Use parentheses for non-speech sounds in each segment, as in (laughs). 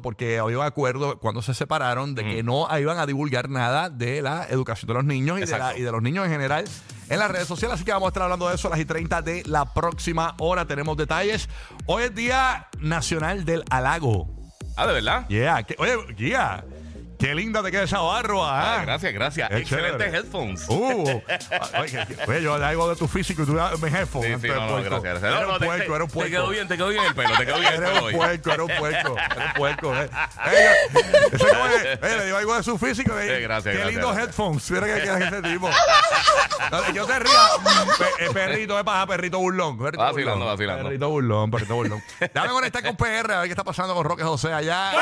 Porque había un acuerdo cuando se separaron de que no iban a divulgar nada de la educación de los niños y de, la- y de los niños en general en las redes sociales. Así que vamos a estar hablando de eso a las y 30 de la próxima hora. Tenemos detalles. Hoy es Día Nacional del Halago. Ah, ¿de verdad? Yeah. que- oye, Guía, qué linda te queda esa barba. Ah, ¿ah? gracias, gracias. Qué Excelentes chévere. headphones. Uh, (laughs) oye, que- oye, yo le hago de tu físico y tú me jefe. Sí, sí, no, no, gracias, gracias. Era No, un te- puerco, te- era un Te puerco. quedó bien, te quedó bien el pelo, te quedó bien el Era pelo un hoy. puerco, era un puerco, era un puerco. Eh. Eh, ese como es, eh, le digo algo de su físico. eh, Eh, gracias, Qué gracias, lindos gracias. headphones. Mira que queda ese tipo. (laughs) No, Yo te ría. Pe- eh, perrito, es paja, perrito burlón. Perrito Vacilando, burlón. vacilando. Perrito burlón, perrito burlón. Déjame conectar con PR a ver qué está pasando con Roque José allá.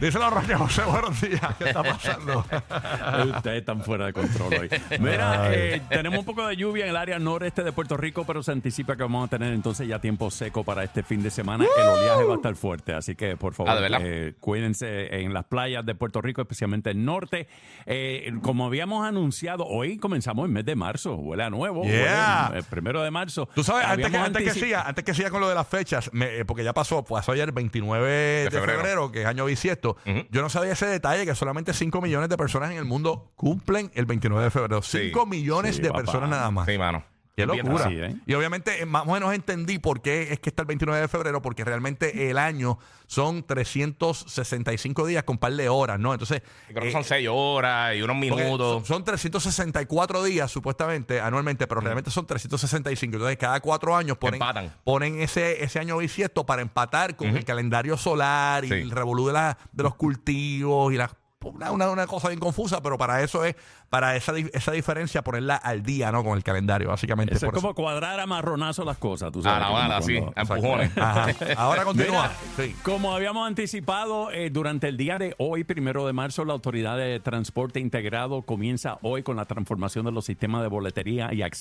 Díselo, Roque José, buenos días. ¿Qué está pasando? (laughs) Ustedes están fuera de control hoy. Mira, eh, tenemos un poco de lluvia en el área noreste de Puerto Rico, pero se anticipa que vamos a tener entonces ya tiempo seco para este fin de semana. El oleaje va a estar fuerte, así que por favor, Ah, eh, cuídense en las playas de Puerto Rico, especialmente el norte. Eh, como habíamos anunciado, hoy comenzamos el mes de marzo, huele a nuevo, Yeah. huele, el primero de marzo. Tú sabes, antes que, antes que siga, antes que siga con lo de las fechas, me- eh, porque ya pasó, pasó ayer 29 de, febrero. febrero. que es año bisiesto. Yo no sabía ese detalle, que solamente 5 millones de personas en el mundo cumplen el 29 de febrero. 5 millones Sí, de papá. personas nada más. Sí, mano. Qué locura. así, ¿eh? Y obviamente, eh, más o menos entendí por qué es que está el 29 de febrero, porque realmente el año son 365 días con par de horas, ¿no? Entonces, Creo que eh, son seis horas y unos minutos. Son, son 364 días supuestamente anualmente, pero realmente son 365. Entonces, cada cuatro años ponen, Empatan. ponen ese, ese año bisiesto para empatar con el calendario solar y Sí. el revolú de, la- de los cultivos y las una, una, una cosa bien confusa, pero para eso es, para esa, esa diferencia, ponerla al día, ¿no? Con el calendario, básicamente. Eso es por como cuadrar a marronazo las cosas, tú A sabes. la como bala, sí, a empujones. Ajá. (laughs) Ahora continúa. Mira, Sí. Como habíamos anticipado, eh, durante el día de hoy, primero de marzo, la Autoridad de Transporte Integrado comienza hoy con la transformación de los sistemas de boletería y acceso.